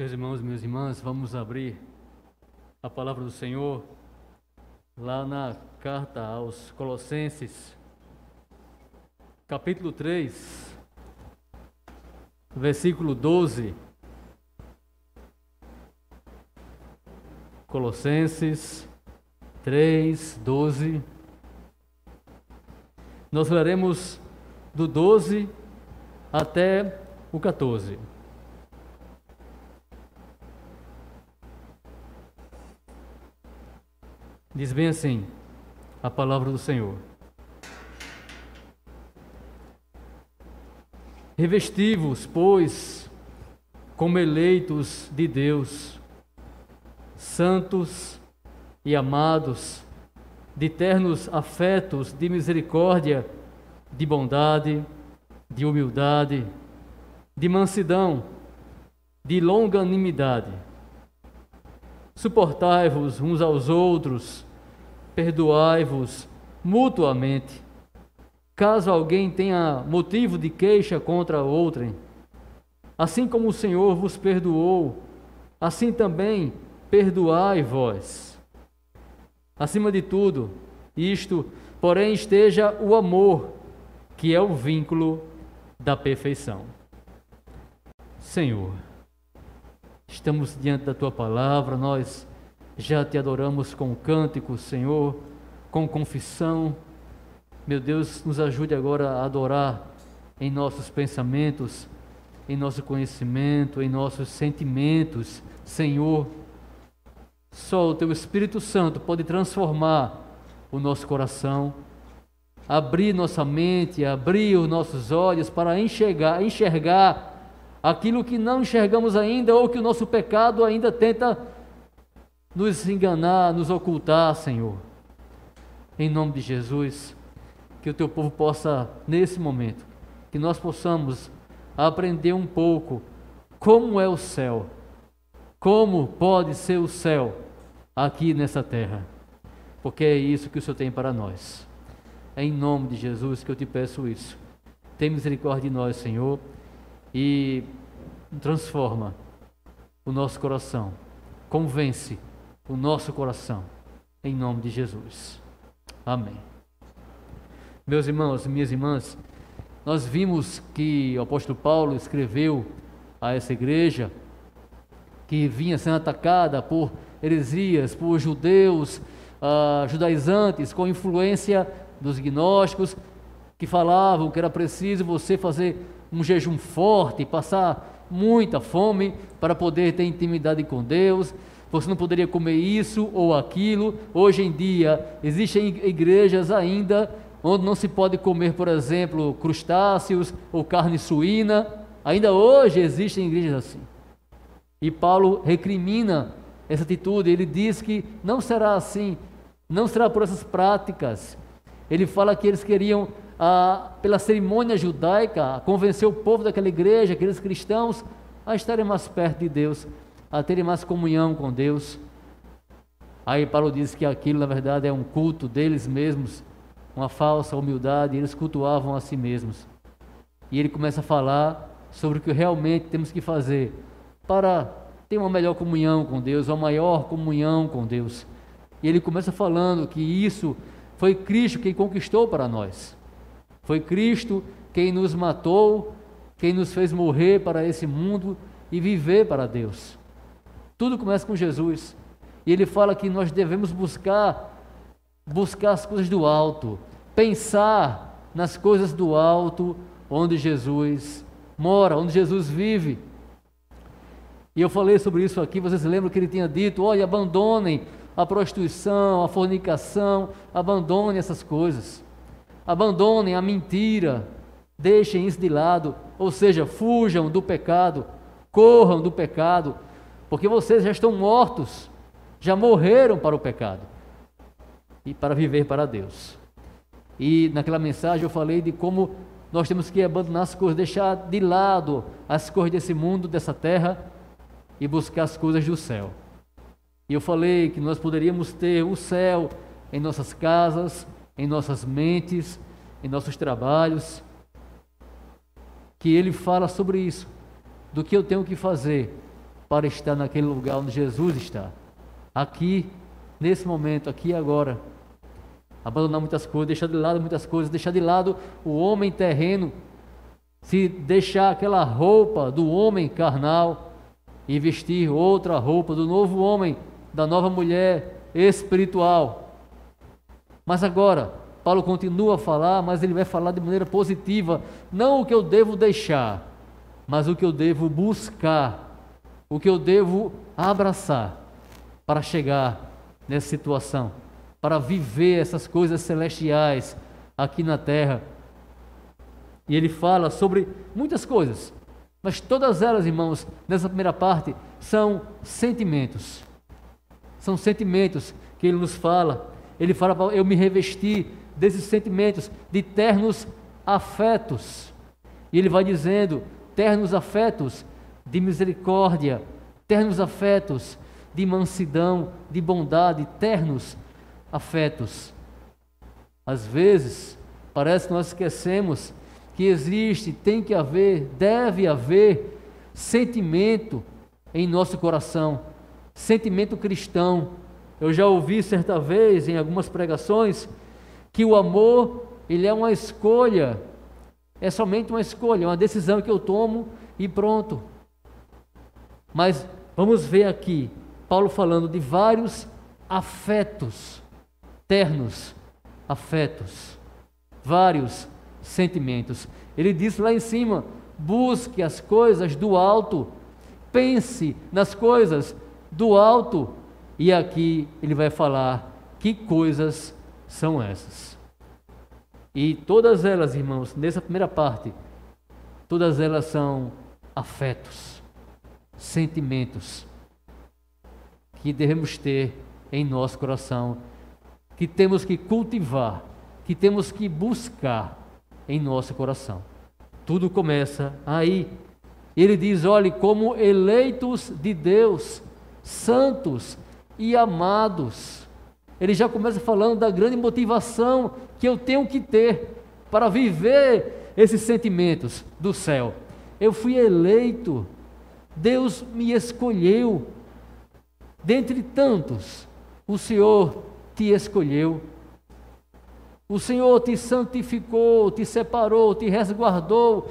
Meus irmãos, minhas irmãs, vamos abrir a palavra do Senhor lá na carta aos Colossenses, capítulo 3, versículo 12. Colossenses 3, 12. Nós leremos do 12 até o 14. Diz bem assim a palavra do Senhor. Revestivos, pois, como eleitos de Deus, santos e amados, de ternos afetos de misericórdia, de bondade, de humildade, de mansidão, de longanimidade. Suportai-vos uns aos outros, perdoai-vos mutuamente, caso alguém tenha motivo de queixa contra outrem. Assim como o Senhor vos perdoou, assim também perdoai vós. Acima de tudo, isto, porém, esteja o amor, que é o vínculo da perfeição. Senhor, estamos diante da tua palavra, nós já te adoramos com cântico, Senhor, com confissão. Meu Deus, nos ajude agora a adorar em nossos pensamentos, em nosso conhecimento, em nossos sentimentos, Senhor. Só o teu Espírito Santo pode transformar o nosso coração, abrir nossa mente, abrir os nossos olhos para enxergar, enxergar aquilo que não enxergamos ainda ou que o nosso pecado ainda tenta nos enganar, nos ocultar, Senhor. Em nome de Jesus, que o teu povo possa, nesse momento, que nós possamos aprender um pouco como é o céu, como pode ser o céu aqui nessa terra, porque é isso que o Senhor tem para nós. Em nome de Jesus que eu te peço isso. Tem misericórdia de nós, Senhor e transforma o nosso coração, convence o nosso coração, em nome de Jesus. Amém. Meus irmãos minhas irmãs, nós vimos que o apóstolo Paulo escreveu a essa igreja que vinha sendo atacada por heresias, por judeus, uh, judaizantes, com influência dos gnósticos, que falavam que era preciso você fazer um jejum forte, passar muita fome para poder ter intimidade com Deus. Você não poderia comer isso ou aquilo. Hoje em dia, existem igrejas ainda onde não se pode comer, por exemplo, crustáceos ou carne suína. Ainda hoje existem igrejas assim. E Paulo recrimina essa atitude. Ele diz que não será assim, não será por essas práticas. Ele fala que eles queriam ah, pela cerimônia judaica, convencer o povo daquela igreja, aqueles cristãos, a estarem mais perto de Deus, a terem mais comunhão com Deus. Aí Paulo diz que aquilo, na verdade, é um culto deles mesmos, uma falsa humildade, eles cultuavam a si mesmos. E ele começa a falar sobre o que realmente temos que fazer para ter uma melhor comunhão com Deus, uma maior comunhão com Deus. E ele começa falando que isso foi Cristo quem conquistou para nós. Foi Cristo quem nos matou, quem nos fez morrer para esse mundo e viver para Deus. Tudo começa com Jesus. E ele fala que nós devemos buscar buscar as coisas do alto, pensar nas coisas do alto, onde Jesus mora, onde Jesus vive. E eu falei sobre isso aqui, vocês lembram que ele tinha dito: olha, abandonem a prostituição, a fornicação, abandone essas coisas abandonem a mentira, deixem isso de lado, ou seja, fujam do pecado, corram do pecado, porque vocês já estão mortos, já morreram para o pecado e para viver para Deus. E naquela mensagem eu falei de como nós temos que abandonar as coisas, deixar de lado as coisas desse mundo, dessa terra e buscar as coisas do céu. E eu falei que nós poderíamos ter o céu em nossas casas, em nossas mentes, em nossos trabalhos, que ele fala sobre isso, do que eu tenho que fazer para estar naquele lugar onde Jesus está. Aqui, nesse momento, aqui e agora. Abandonar muitas coisas, deixar de lado muitas coisas, deixar de lado o homem terreno, se deixar aquela roupa do homem carnal e vestir outra roupa do novo homem, da nova mulher espiritual. Mas agora, Paulo continua a falar, mas ele vai falar de maneira positiva, não o que eu devo deixar, mas o que eu devo buscar o que eu devo abraçar para chegar nessa situação, para viver essas coisas celestiais aqui na terra. E ele fala sobre muitas coisas, mas todas elas, irmãos, nessa primeira parte, são sentimentos. São sentimentos que ele nos fala. Ele fala eu me revestir desses sentimentos, de ternos afetos. E ele vai dizendo: ternos afetos de misericórdia, ternos afetos, de mansidão, de bondade, ternos afetos. Às vezes, parece que nós esquecemos que existe, tem que haver, deve haver sentimento em nosso coração, sentimento cristão. Eu já ouvi certa vez em algumas pregações que o amor, ele é uma escolha, é somente uma escolha, uma decisão que eu tomo e pronto. Mas vamos ver aqui Paulo falando de vários afetos, ternos afetos, vários sentimentos. Ele diz lá em cima: busque as coisas do alto, pense nas coisas do alto. E aqui ele vai falar que coisas são essas. E todas elas, irmãos, nessa primeira parte, todas elas são afetos sentimentos que devemos ter em nosso coração, que temos que cultivar, que temos que buscar em nosso coração. Tudo começa aí. Ele diz: olhe, como eleitos de Deus, santos e amados. Ele já começa falando da grande motivação que eu tenho que ter para viver esses sentimentos do céu. Eu fui eleito Deus me escolheu. Dentre tantos, o Senhor te escolheu. O Senhor te santificou, te separou, te resguardou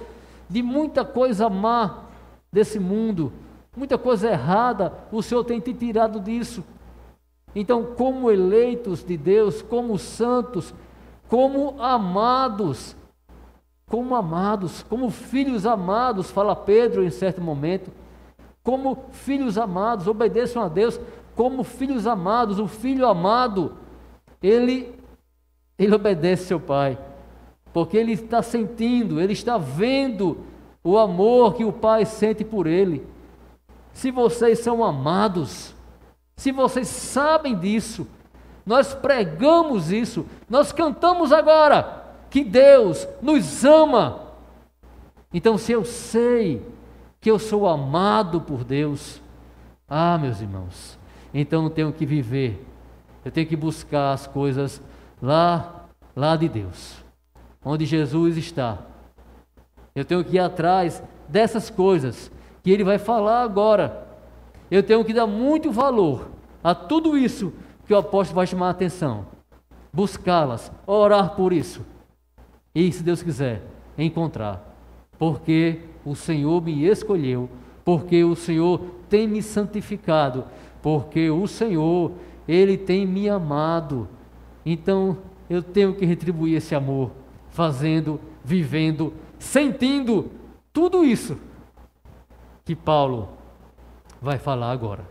de muita coisa má desse mundo, muita coisa errada, o Senhor tem te tirado disso. Então, como eleitos de Deus, como santos, como amados, como amados, como filhos amados, fala Pedro em certo momento, como filhos amados, obedeçam a Deus como filhos amados. O filho amado, ele, ele obedece seu pai, porque ele está sentindo, ele está vendo o amor que o pai sente por ele. Se vocês são amados, se vocês sabem disso, nós pregamos isso, nós cantamos agora que Deus nos ama. Então, se eu sei que eu sou amado por Deus. Ah, meus irmãos, então eu tenho que viver, eu tenho que buscar as coisas lá, lá de Deus, onde Jesus está. Eu tenho que ir atrás dessas coisas que Ele vai falar agora. Eu tenho que dar muito valor a tudo isso que o apóstolo vai chamar a atenção, buscá-las, orar por isso e, se Deus quiser, encontrar, porque o Senhor me escolheu, porque o Senhor tem me santificado, porque o Senhor, Ele tem me amado. Então eu tenho que retribuir esse amor, fazendo, vivendo, sentindo tudo isso que Paulo vai falar agora.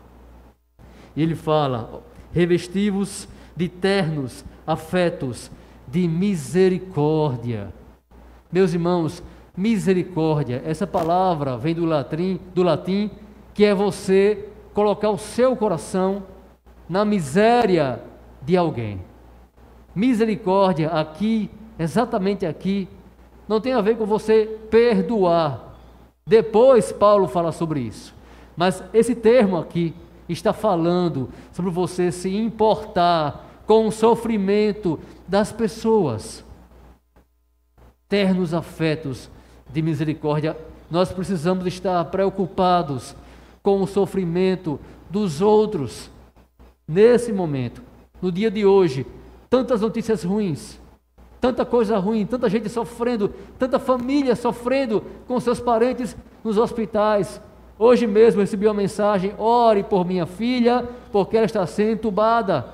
Ele fala: revestivos de ternos afetos de misericórdia. Meus irmãos, misericórdia. Essa palavra vem do latim, do latim, que é você colocar o seu coração na miséria de alguém. Misericórdia aqui, exatamente aqui, não tem a ver com você perdoar. Depois Paulo fala sobre isso. Mas esse termo aqui está falando sobre você se importar com o sofrimento das pessoas. Ternos afetos de misericórdia, nós precisamos estar preocupados com o sofrimento dos outros. Nesse momento, no dia de hoje, tantas notícias ruins, tanta coisa ruim, tanta gente sofrendo, tanta família sofrendo com seus parentes nos hospitais. Hoje mesmo recebi uma mensagem: ore por minha filha, porque ela está sendo entubada.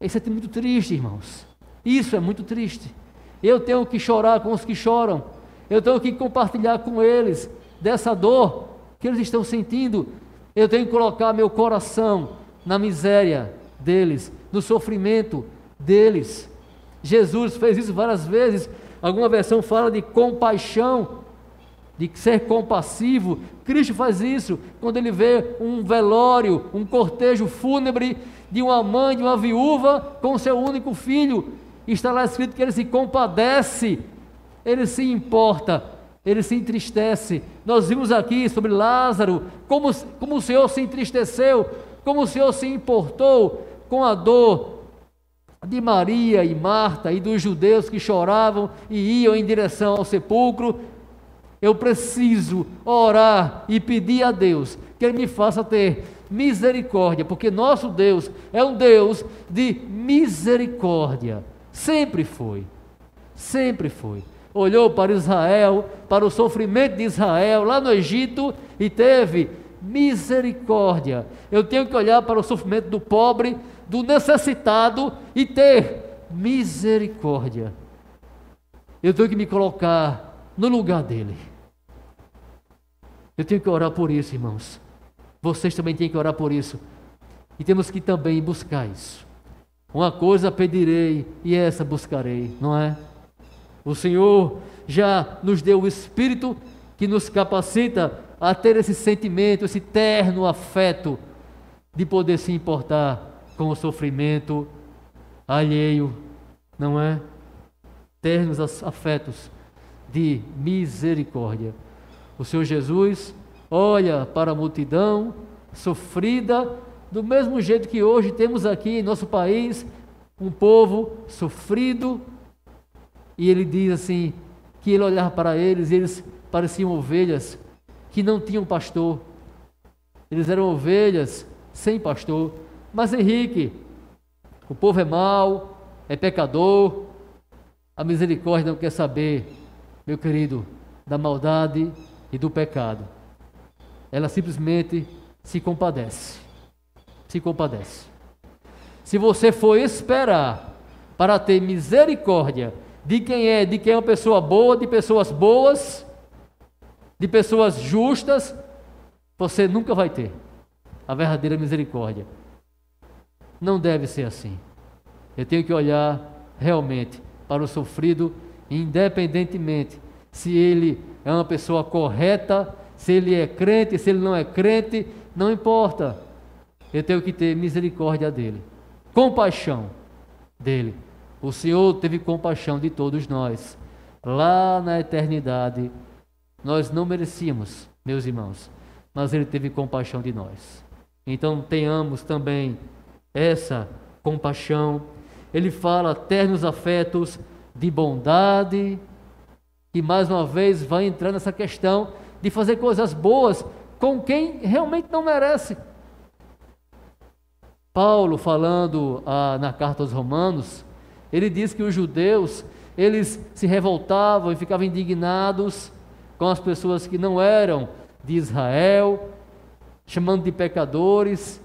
Isso é muito triste, irmãos. Isso é muito triste. Eu tenho que chorar com os que choram. Eu tenho que compartilhar com eles dessa dor que eles estão sentindo. Eu tenho que colocar meu coração na miséria deles, no sofrimento deles. Jesus fez isso várias vezes. Alguma versão fala de compaixão, de ser compassivo. Cristo faz isso quando ele vê um velório, um cortejo fúnebre de uma mãe, de uma viúva com seu único filho. Está lá escrito que ele se compadece ele se importa, ele se entristece. Nós vimos aqui sobre Lázaro, como, como o Senhor se entristeceu, como o Senhor se importou com a dor de Maria e Marta e dos judeus que choravam e iam em direção ao sepulcro. Eu preciso orar e pedir a Deus que Ele me faça ter misericórdia, porque nosso Deus é um Deus de misericórdia. Sempre foi. Sempre foi olhou para Israel, para o sofrimento de Israel lá no Egito e teve misericórdia. Eu tenho que olhar para o sofrimento do pobre, do necessitado e ter misericórdia. Eu tenho que me colocar no lugar dele. Eu tenho que orar por isso, irmãos. Vocês também têm que orar por isso. E temos que também buscar isso. Uma coisa pedirei e essa buscarei, não é? O Senhor já nos deu o Espírito que nos capacita a ter esse sentimento, esse terno afeto de poder se importar com o sofrimento alheio, não é? Ternos afetos de misericórdia. O Senhor Jesus olha para a multidão sofrida, do mesmo jeito que hoje temos aqui em nosso país um povo sofrido, e ele diz assim: que ele olhava para eles e eles pareciam ovelhas que não tinham pastor. Eles eram ovelhas sem pastor. Mas Henrique, o povo é mau, é pecador, a misericórdia não quer saber, meu querido, da maldade e do pecado. Ela simplesmente se compadece. Se compadece. Se você for esperar para ter misericórdia de quem é, de quem é uma pessoa boa, de pessoas boas, de pessoas justas, você nunca vai ter a verdadeira misericórdia. Não deve ser assim. Eu tenho que olhar realmente para o sofrido, independentemente se ele é uma pessoa correta, se ele é crente, se ele não é crente, não importa. Eu tenho que ter misericórdia dele, compaixão dele. O Senhor teve compaixão de todos nós. Lá na eternidade, nós não merecíamos, meus irmãos, mas Ele teve compaixão de nós. Então tenhamos também essa compaixão. Ele fala ternos afetos de bondade, e mais uma vez vai entrar nessa questão de fazer coisas boas com quem realmente não merece. Paulo, falando ah, na carta aos Romanos, ele diz que os judeus, eles se revoltavam e ficavam indignados com as pessoas que não eram de Israel, chamando de pecadores.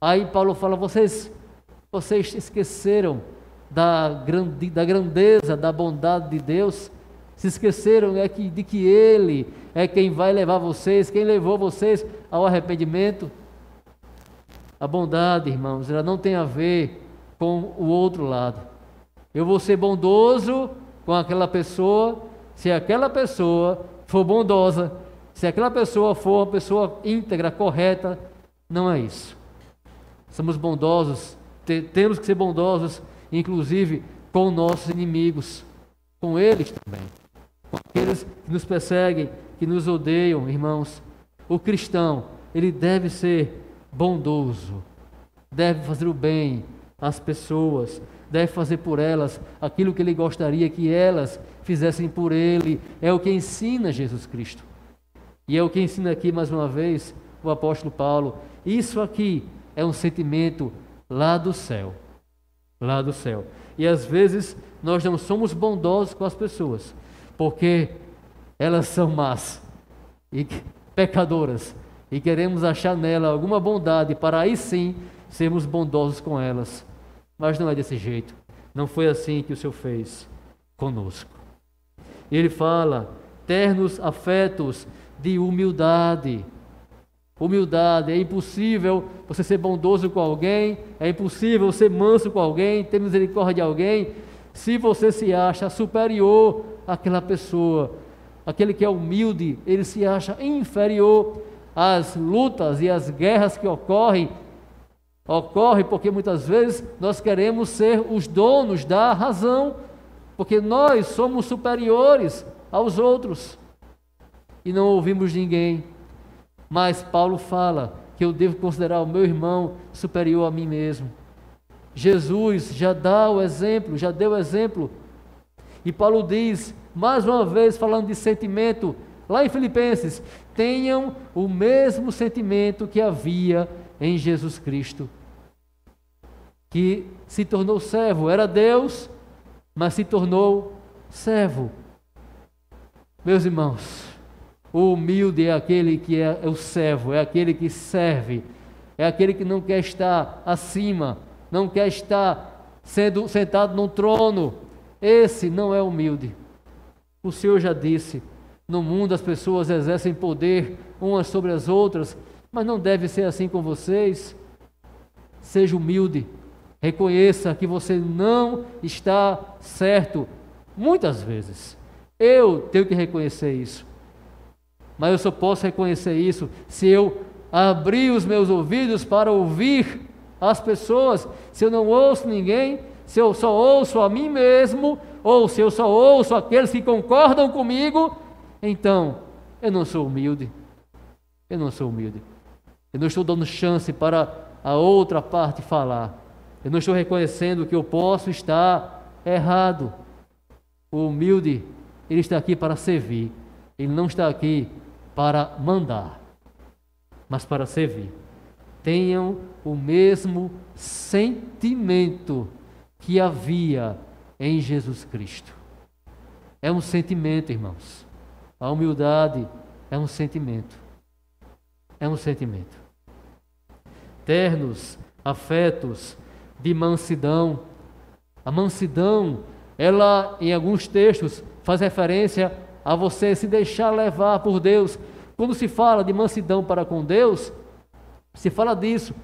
Aí Paulo fala: vocês, vocês esqueceram da, grande, da grandeza, da bondade de Deus, se esqueceram é que, de que Ele é quem vai levar vocês, quem levou vocês ao arrependimento. A bondade, irmãos, ela não tem a ver com o outro lado. Eu vou ser bondoso com aquela pessoa se aquela pessoa for bondosa, se aquela pessoa for uma pessoa íntegra, correta. Não é isso. Somos bondosos, te, temos que ser bondosos, inclusive com nossos inimigos, com eles também, com aqueles que nos perseguem, que nos odeiam, irmãos. O cristão, ele deve ser bondoso, deve fazer o bem às pessoas, deve fazer por elas aquilo que ele gostaria que elas fizessem por ele. É o que ensina Jesus Cristo. E é o que ensina aqui mais uma vez o apóstolo Paulo. Isso aqui é um sentimento lá do céu. Lá do céu. E às vezes nós não somos bondosos com as pessoas, porque elas são más e pecadoras. E queremos achar nela alguma bondade para aí sim sermos bondosos com elas. Mas não é desse jeito. Não foi assim que o Senhor fez conosco. Ele fala ternos afetos de humildade. Humildade, é impossível você ser bondoso com alguém, é impossível ser manso com alguém, ter misericórdia de alguém, se você se acha superior àquela pessoa. Aquele que é humilde, ele se acha inferior às lutas e às guerras que ocorrem. Ocorre porque muitas vezes nós queremos ser os donos da razão, porque nós somos superiores aos outros e não ouvimos ninguém. Mas Paulo fala que eu devo considerar o meu irmão superior a mim mesmo. Jesus já dá o exemplo, já deu o exemplo. E Paulo diz, mais uma vez, falando de sentimento, lá em Filipenses: tenham o mesmo sentimento que havia em Jesus Cristo, que se tornou servo, era Deus, mas se tornou servo. Meus irmãos, o humilde é aquele que é, é o servo, é aquele que serve, é aquele que não quer estar acima, não quer estar sendo sentado num trono. Esse não é humilde. O Senhor já disse: no mundo as pessoas exercem poder umas sobre as outras, mas não deve ser assim com vocês. Seja humilde, reconheça que você não está certo, muitas vezes. Eu tenho que reconhecer isso. Mas eu só posso reconhecer isso se eu abrir os meus ouvidos para ouvir as pessoas. Se eu não ouço ninguém, se eu só ouço a mim mesmo, ou se eu só ouço aqueles que concordam comigo, então eu não sou humilde. Eu não sou humilde. Eu não estou dando chance para a outra parte falar. Eu não estou reconhecendo que eu posso estar errado. O humilde, ele está aqui para servir. Ele não está aqui para mandar, mas para servir. Tenham o mesmo sentimento que havia em Jesus Cristo. É um sentimento, irmãos. A humildade é um sentimento. É um sentimento. Ternos, afetos de mansidão. A mansidão, ela em alguns textos faz referência a você se deixar levar por Deus. Quando se fala de mansidão para com Deus, se fala disso,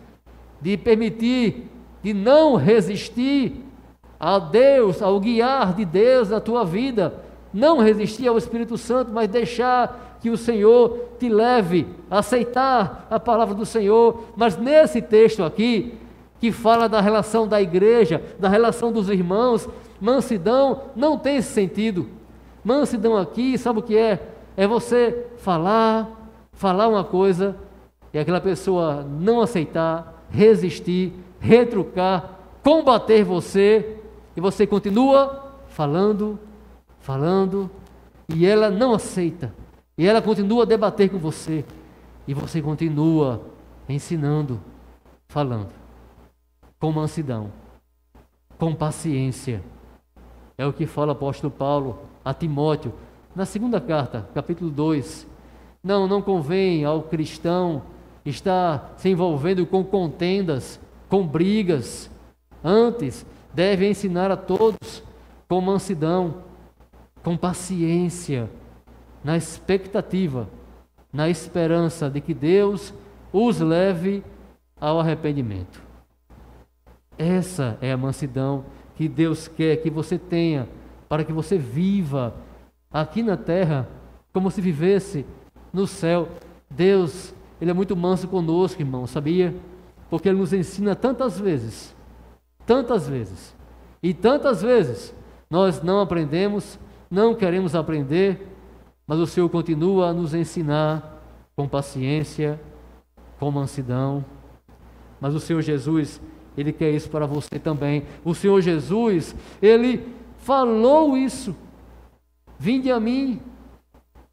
de permitir, de não resistir a Deus, ao guiar de Deus na tua vida. Não resistir ao Espírito Santo, mas deixar que o Senhor te leve aceitar a palavra do Senhor. Mas nesse texto aqui, que fala da relação da igreja, da relação dos irmãos, mansidão não tem esse sentido. Mansidão aqui, sabe o que é? É você falar, falar uma coisa e aquela pessoa não aceitar, resistir, retrucar, combater você e você continua falando, falando e ela não aceita. E ela continua a debater com você e você continua ensinando, falando com mansidão, com paciência. É o que fala o apóstolo Paulo a Timóteo, na segunda carta, capítulo 2. Não, não convém ao cristão estar se envolvendo com contendas, com brigas. Antes, deve ensinar a todos com mansidão, com paciência, na expectativa, na esperança de que Deus os leve ao arrependimento. Essa é a mansidão que Deus quer que você tenha para que você viva aqui na terra como se vivesse no céu. Deus, Ele é muito manso conosco, irmão, sabia? Porque Ele nos ensina tantas vezes, tantas vezes, e tantas vezes nós não aprendemos, não queremos aprender, mas o Senhor continua a nos ensinar com paciência, com mansidão. Mas o Senhor Jesus, Ele quer isso para você também. O Senhor Jesus, Ele falou isso. Vinde a mim,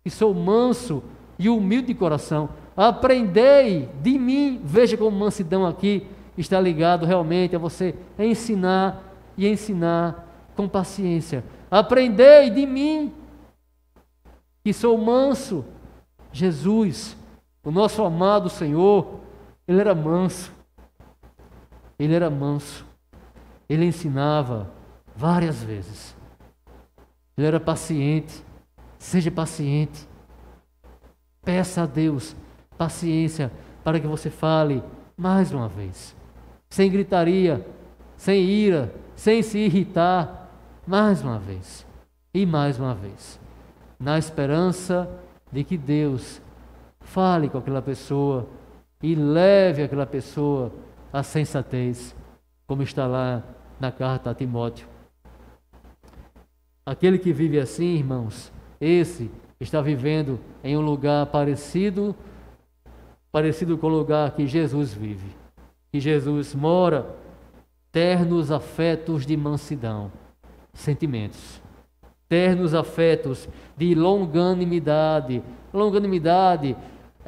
que sou manso e humilde de coração. Aprendei de mim. Veja como mansidão aqui está ligado realmente a você ensinar e ensinar com paciência. Aprendei de mim, que sou manso. Jesus, o nosso amado Senhor, ele era manso. Ele era manso. Ele ensinava várias vezes. Ele era paciente. Seja paciente. Peça a Deus paciência para que você fale mais uma vez. Sem gritaria, sem ira, sem se irritar. Mais uma vez. E mais uma vez. Na esperança de que Deus fale com aquela pessoa e leve aquela pessoa à sensatez, como está lá na carta a Timóteo. Aquele que vive assim, irmãos, esse está vivendo em um lugar parecido parecido com o lugar que Jesus vive. Que Jesus mora, ternos afetos de mansidão, sentimentos. Ternos afetos de longanimidade. Longanimidade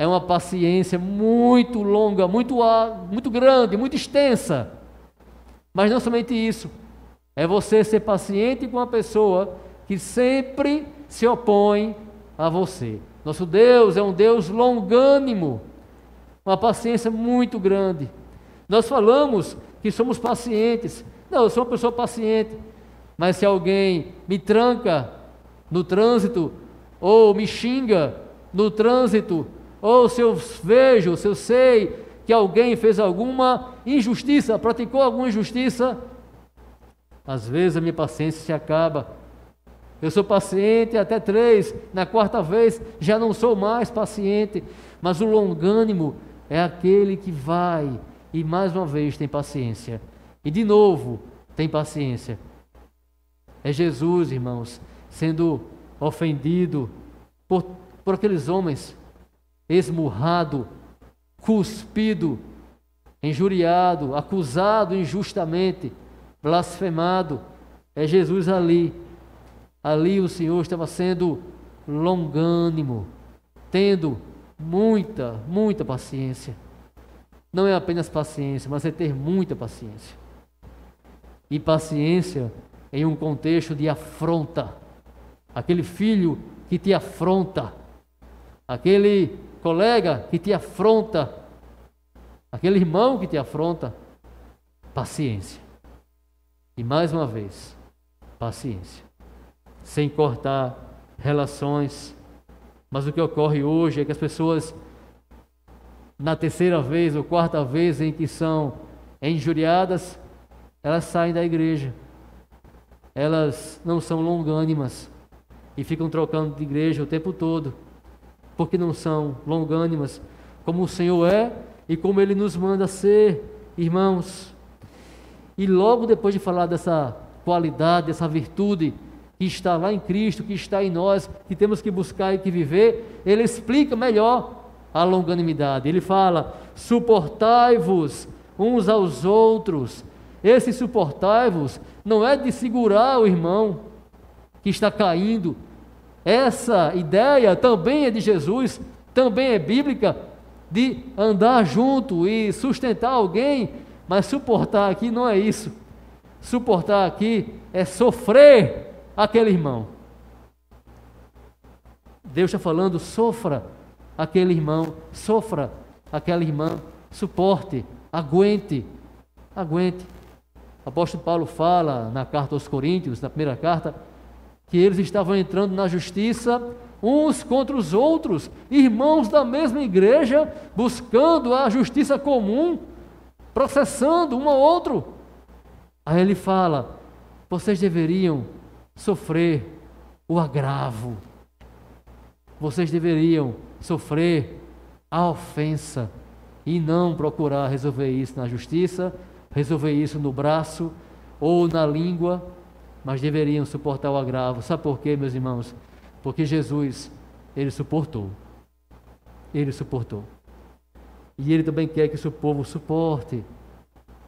é uma paciência muito longa, muito, muito grande, muito extensa. Mas não somente isso. É você ser paciente com uma pessoa que sempre se opõe a você. Nosso Deus é um Deus longânimo, uma paciência muito grande. Nós falamos que somos pacientes. Não, eu sou uma pessoa paciente. Mas se alguém me tranca no trânsito, ou me xinga no trânsito, ou se eu vejo, se eu sei que alguém fez alguma injustiça, praticou alguma injustiça, às vezes a minha paciência se acaba. Eu sou paciente até três, na quarta vez já não sou mais paciente, mas o longânimo é aquele que vai e mais uma vez tem paciência. E de novo tem paciência. É Jesus, irmãos, sendo ofendido por, por aqueles homens esmurrado, cuspido, injuriado, acusado injustamente, blasfemado. É Jesus ali. Ali o Senhor estava sendo longânimo, tendo muita, muita paciência. Não é apenas paciência, mas é ter muita paciência. E paciência em um contexto de afronta. Aquele filho que te afronta, aquele colega que te afronta, aquele irmão que te afronta, paciência. E mais uma vez, paciência. Sem cortar relações. Mas o que ocorre hoje é que as pessoas, na terceira vez ou quarta vez em que são injuriadas, elas saem da igreja. Elas não são longânimas e ficam trocando de igreja o tempo todo porque não são longânimas, como o Senhor é e como Ele nos manda ser, irmãos. E logo depois de falar dessa qualidade, dessa virtude que está lá em Cristo, que está em nós, que temos que buscar e que viver, ele explica melhor a longanimidade. Ele fala: suportai-vos uns aos outros. Esse suportai-vos não é de segurar o irmão que está caindo, essa ideia também é de Jesus, também é bíblica, de andar junto e sustentar alguém, mas suportar aqui não é isso. Suportar aqui é sofrer aquele irmão. Deus está falando, sofra aquele irmão, sofra aquela irmã, suporte, aguente, aguente. O apóstolo Paulo fala na carta aos Coríntios, na primeira carta, que eles estavam entrando na justiça uns contra os outros, irmãos da mesma igreja, buscando a justiça comum, processando um ao outro. Aí ele fala: vocês deveriam sofrer o agravo, vocês deveriam sofrer a ofensa e não procurar resolver isso na justiça, resolver isso no braço ou na língua mas deveriam suportar o agravo. Sabe por quê, meus irmãos? Porque Jesus, ele suportou. Ele suportou. E ele também quer que o seu povo suporte.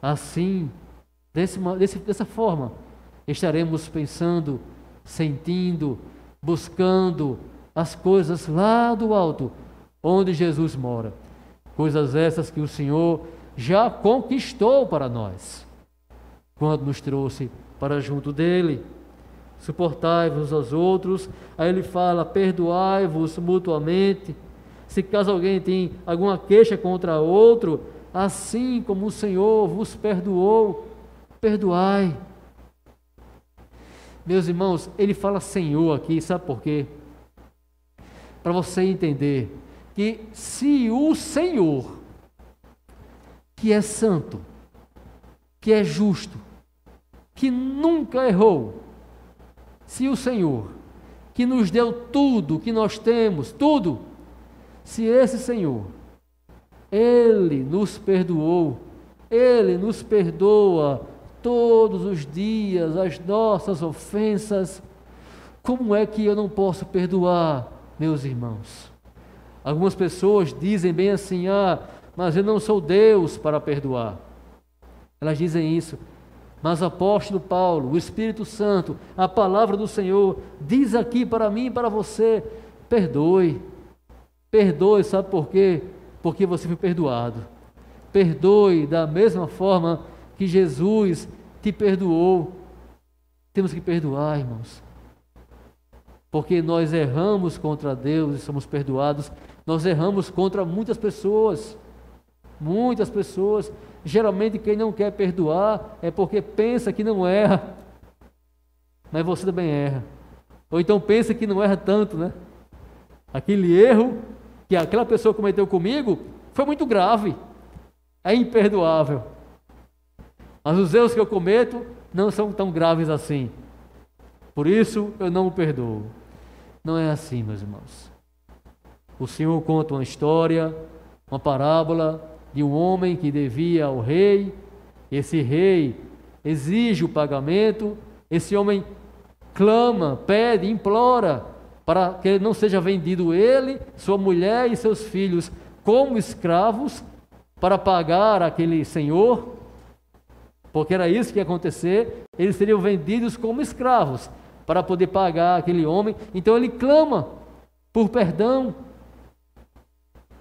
Assim, desse, desse, dessa forma, estaremos pensando, sentindo, buscando as coisas lá do alto, onde Jesus mora. Coisas essas que o Senhor já conquistou para nós, quando nos trouxe para junto dele. Suportai-vos aos outros. Aí ele fala: perdoai-vos mutuamente. Se caso alguém tem alguma queixa contra outro, assim como o Senhor vos perdoou, perdoai. Meus irmãos, ele fala Senhor aqui, sabe por quê? Para você entender que se o Senhor, que é santo, que é justo, que nunca errou, se o Senhor, que nos deu tudo que nós temos, tudo, se esse Senhor, Ele nos perdoou, Ele nos perdoa todos os dias as nossas ofensas, como é que eu não posso perdoar, meus irmãos? Algumas pessoas dizem bem assim: ah, mas eu não sou Deus para perdoar. Elas dizem isso. Mas apóstolo Paulo, o Espírito Santo, a palavra do Senhor, diz aqui para mim e para você: perdoe. Perdoe, sabe por quê? Porque você foi perdoado. Perdoe da mesma forma que Jesus te perdoou. Temos que perdoar, irmãos. Porque nós erramos contra Deus e somos perdoados. Nós erramos contra muitas pessoas. Muitas pessoas. Geralmente quem não quer perdoar é porque pensa que não erra. Mas você também erra. Ou então pensa que não erra tanto, né? Aquele erro que aquela pessoa cometeu comigo foi muito grave. É imperdoável. Mas os erros que eu cometo não são tão graves assim. Por isso eu não o perdoo. Não é assim, meus irmãos. O Senhor conta uma história, uma parábola de um homem que devia ao rei. Esse rei exige o pagamento. Esse homem clama, pede, implora para que não seja vendido ele, sua mulher e seus filhos como escravos para pagar aquele senhor porque era isso que ia acontecer, eles seriam vendidos como escravos para poder pagar aquele homem. Então ele clama por perdão.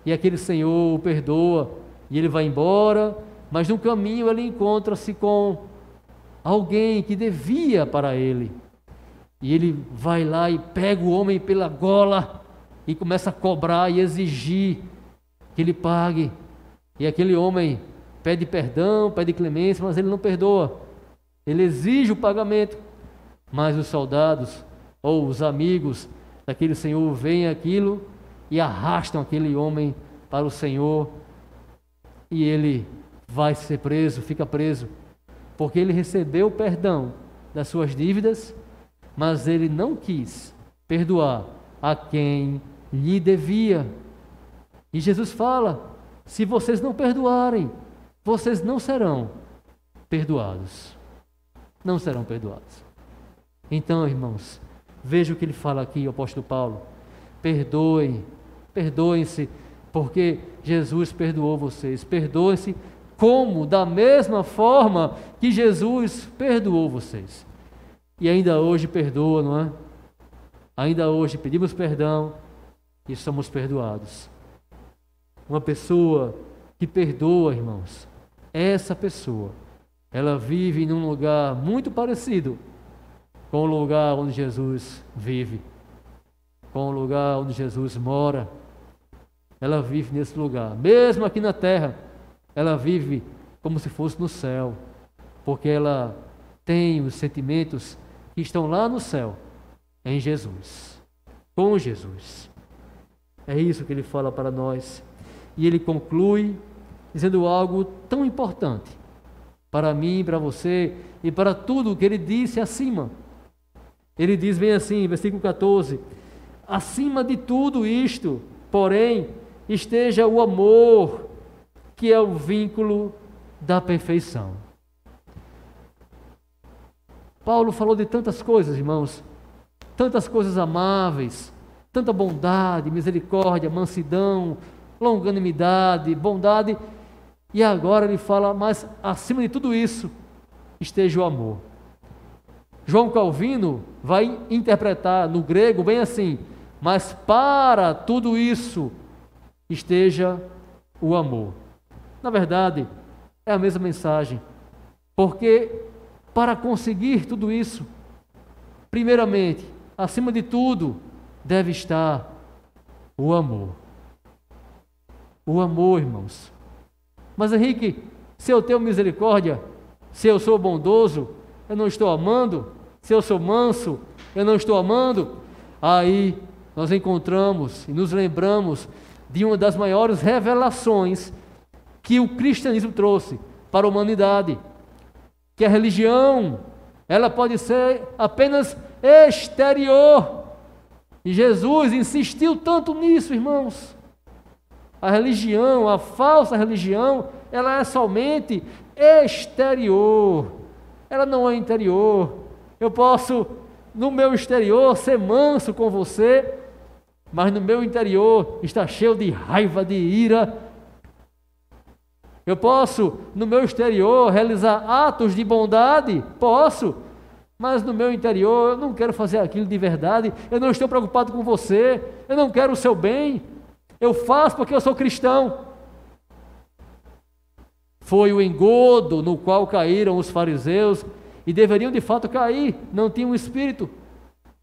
E aquele senhor o perdoa e ele vai embora, mas no caminho ele encontra-se com alguém que devia para ele. E ele vai lá e pega o homem pela gola e começa a cobrar e exigir que ele pague. E aquele homem pede perdão, pede clemência, mas ele não perdoa. Ele exige o pagamento. Mas os soldados ou os amigos daquele senhor veem aquilo e arrastam aquele homem para o senhor e ele vai ser preso, fica preso, porque ele recebeu o perdão das suas dívidas, mas ele não quis perdoar a quem lhe devia. E Jesus fala: se vocês não perdoarem, vocês não serão perdoados. Não serão perdoados. Então, irmãos, veja o que ele fala aqui, o apóstolo Paulo. Perdoem, perdoem-se, porque Jesus perdoou vocês. Perdoem-se como? Da mesma forma que Jesus perdoou vocês. E ainda hoje perdoa, não é? Ainda hoje pedimos perdão e somos perdoados. Uma pessoa que perdoa, irmãos, essa pessoa, ela vive num lugar muito parecido com o lugar onde Jesus vive, com o lugar onde Jesus mora. Ela vive nesse lugar, mesmo aqui na terra, ela vive como se fosse no céu, porque ela tem os sentimentos que estão lá no céu, em Jesus, com Jesus. É isso que ele fala para nós. E ele conclui dizendo algo tão importante para mim, para você e para tudo o que ele disse acima. Ele diz bem assim, versículo 14: Acima de tudo isto, porém, esteja o amor, que é o vínculo da perfeição. Paulo falou de tantas coisas, irmãos, tantas coisas amáveis, tanta bondade, misericórdia, mansidão, longanimidade, bondade, e agora ele fala, mas acima de tudo isso esteja o amor. João Calvino vai interpretar no grego bem assim: mas para tudo isso esteja o amor. Na verdade, é a mesma mensagem. Porque para conseguir tudo isso, primeiramente, acima de tudo, deve estar o amor. O amor, irmãos. Mas Henrique, se eu tenho misericórdia, se eu sou bondoso, eu não estou amando, se eu sou manso, eu não estou amando, aí nós encontramos e nos lembramos de uma das maiores revelações que o cristianismo trouxe para a humanidade, que a religião, ela pode ser apenas exterior. E Jesus insistiu tanto nisso, irmãos. A religião, a falsa religião, ela é somente exterior. Ela não é interior. Eu posso, no meu exterior, ser manso com você, mas no meu interior está cheio de raiva, de ira. Eu posso, no meu exterior, realizar atos de bondade? Posso. Mas no meu interior eu não quero fazer aquilo de verdade, eu não estou preocupado com você, eu não quero o seu bem, eu faço porque eu sou cristão. Foi o engodo no qual caíram os fariseus e deveriam de fato cair, não tinham espírito,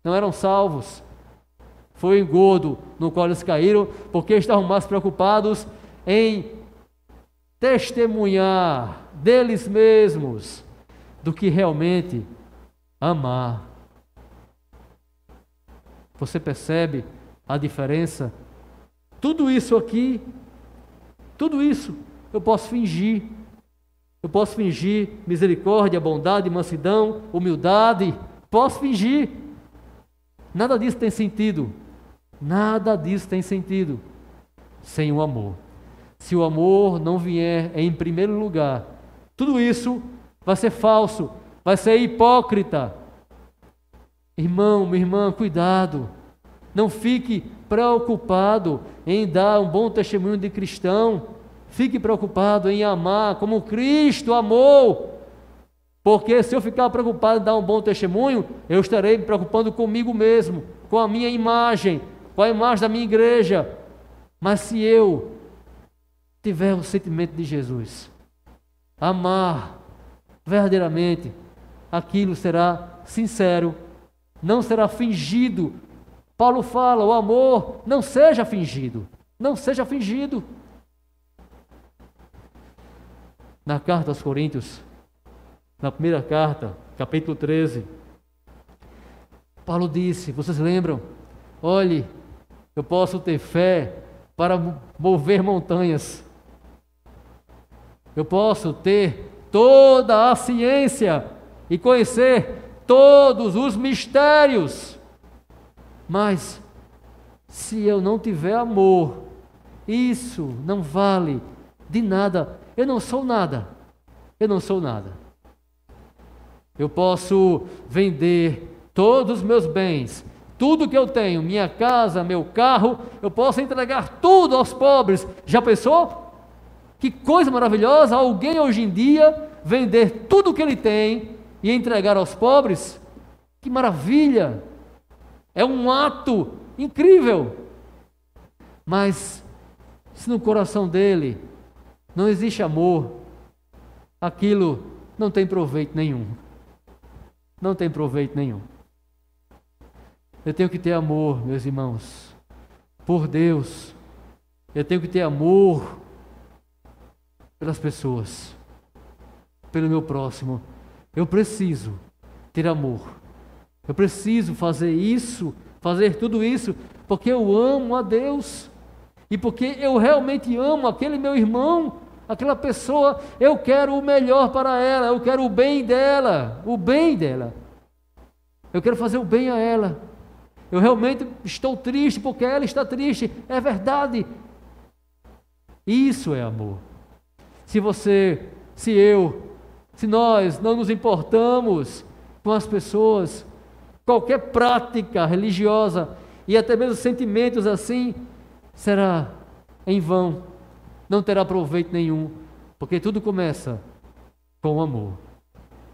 não eram salvos. Foi o engodo no qual eles caíram porque estavam mais preocupados em testemunhar deles mesmos do que realmente amar. Você percebe a diferença? Tudo isso aqui, tudo isso eu posso fingir. Eu posso fingir misericórdia, bondade, mansidão, humildade. Posso fingir. Nada disso tem sentido. Nada disso tem sentido sem o amor. Se o amor não vier em primeiro lugar, tudo isso vai ser falso, vai ser hipócrita. Irmão, minha irmã, cuidado. Não fique preocupado em dar um bom testemunho de cristão. Fique preocupado em amar como Cristo amou. Porque se eu ficar preocupado em dar um bom testemunho, eu estarei me preocupando comigo mesmo, com a minha imagem, com a imagem da minha igreja. Mas se eu tiver o sentimento de Jesus, amar verdadeiramente, aquilo será sincero, não será fingido. Paulo fala: o amor não seja fingido, não seja fingido. Na carta aos Coríntios, na primeira carta, capítulo 13, Paulo disse: vocês lembram? Olhe, eu posso ter fé para mover montanhas. Eu posso ter toda a ciência e conhecer todos os mistérios. Mas se eu não tiver amor, isso não vale de nada. Eu não sou nada. Eu não sou nada. Eu posso vender todos os meus bens, tudo que eu tenho, minha casa, meu carro, eu posso entregar tudo aos pobres. Já pensou? Que coisa maravilhosa alguém hoje em dia vender tudo que ele tem e entregar aos pobres. Que maravilha! É um ato incrível. Mas se no coração dele não existe amor, aquilo não tem proveito nenhum. Não tem proveito nenhum. Eu tenho que ter amor, meus irmãos, por Deus. Eu tenho que ter amor pelas pessoas, pelo meu próximo. Eu preciso ter amor. Eu preciso fazer isso, fazer tudo isso, porque eu amo a Deus e porque eu realmente amo aquele meu irmão, aquela pessoa. Eu quero o melhor para ela, eu quero o bem dela, o bem dela. Eu quero fazer o bem a ela. Eu realmente estou triste porque ela está triste. É verdade. Isso é amor se você, se eu, se nós não nos importamos com as pessoas, qualquer prática religiosa e até mesmo sentimentos assim, será em vão, não terá proveito nenhum, porque tudo começa com amor.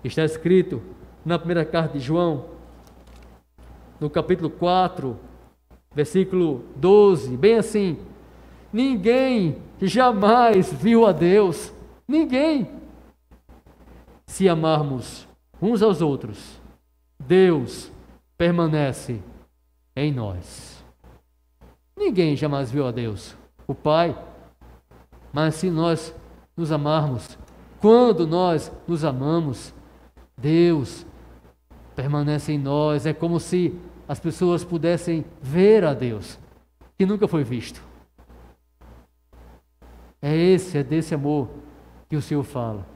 Está escrito na primeira carta de João, no capítulo 4, versículo 12, bem assim: Ninguém jamais viu a Deus. Ninguém. Se amarmos uns aos outros, Deus permanece em nós. Ninguém jamais viu a Deus, o Pai. Mas se nós nos amarmos, quando nós nos amamos, Deus permanece em nós. É como se as pessoas pudessem ver a Deus, que nunca foi visto. É esse, é desse amor que o Senhor fala.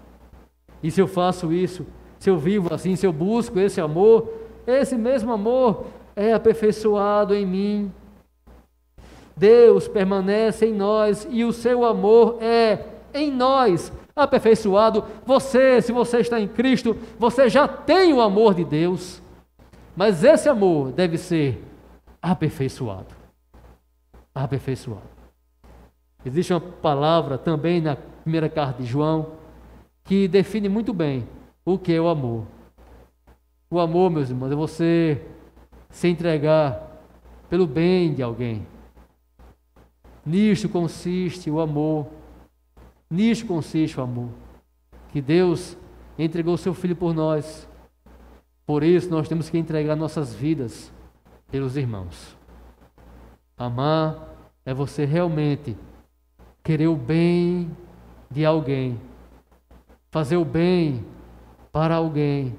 E se eu faço isso, se eu vivo assim, se eu busco esse amor, esse mesmo amor é aperfeiçoado em mim. Deus permanece em nós e o seu amor é em nós aperfeiçoado. Você, se você está em Cristo, você já tem o amor de Deus. Mas esse amor deve ser aperfeiçoado. Aperfeiçoado. Existe uma palavra também na primeira carta de João que define muito bem o que é o amor. O amor, meus irmãos, é você se entregar pelo bem de alguém. Nisto consiste o amor. Nisto consiste o amor. Que Deus entregou seu Filho por nós. Por isso nós temos que entregar nossas vidas pelos irmãos. Amar é você realmente querer o bem de alguém, fazer o bem para alguém,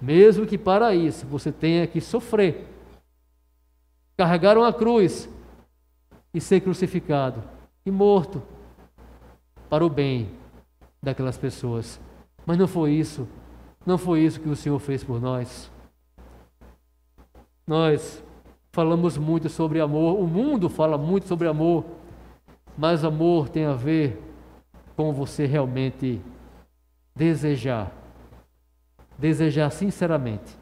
mesmo que para isso você tenha que sofrer, carregar uma cruz e ser crucificado e morto para o bem daquelas pessoas. Mas não foi isso, não foi isso que o Senhor fez por nós. Nós falamos muito sobre amor, o mundo fala muito sobre amor, mas amor tem a ver com você realmente desejar, desejar sinceramente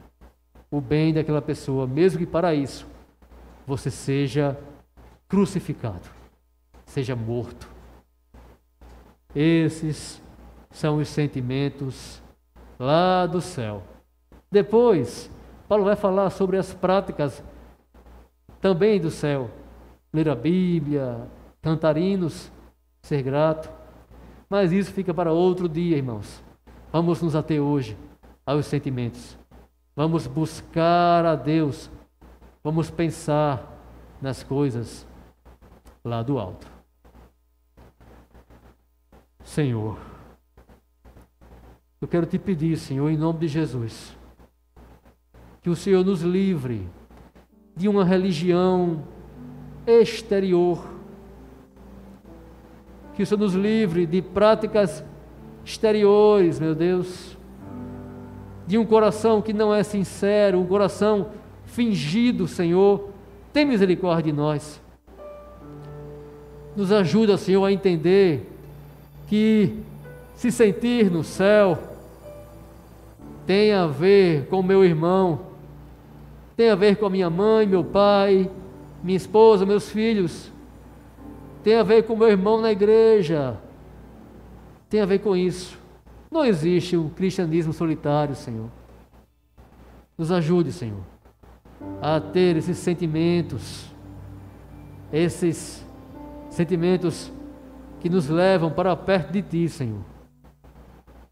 o bem daquela pessoa, mesmo que para isso você seja crucificado, seja morto. Esses são os sentimentos lá do céu. Depois, Paulo vai falar sobre as práticas também do céu. Ler a Bíblia, cantarinos, ser grato. Mas isso fica para outro dia, irmãos. Vamos nos ater hoje aos sentimentos. Vamos buscar a Deus. Vamos pensar nas coisas lá do alto. Senhor, eu quero te pedir, Senhor, em nome de Jesus, que o Senhor nos livre de uma religião exterior, que o Senhor nos livre de práticas exteriores, meu Deus, de um coração que não é sincero, um coração fingido, Senhor. Tem misericórdia de nós. Nos ajuda, Senhor, a entender que se sentir no céu tem a ver com meu irmão, tem a ver com a minha mãe, meu pai, minha esposa, meus filhos, tem a ver com meu irmão na igreja, tem a ver com isso. Não existe um cristianismo solitário, Senhor. Nos ajude, Senhor, a ter esses sentimentos, esses sentimentos que nos levam para perto de Ti, Senhor.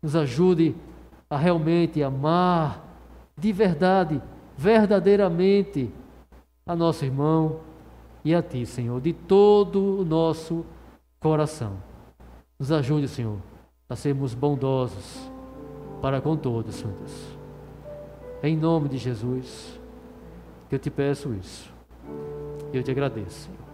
Nos ajude a a realmente amar de verdade, verdadeiramente a nosso irmão e a Ti, Senhor, de todo o nosso coração. Nos ajude, Senhor, a sermos bondosos para com todos, Santos. Em nome de Jesus, eu te peço isso. Eu te agradeço, Senhor.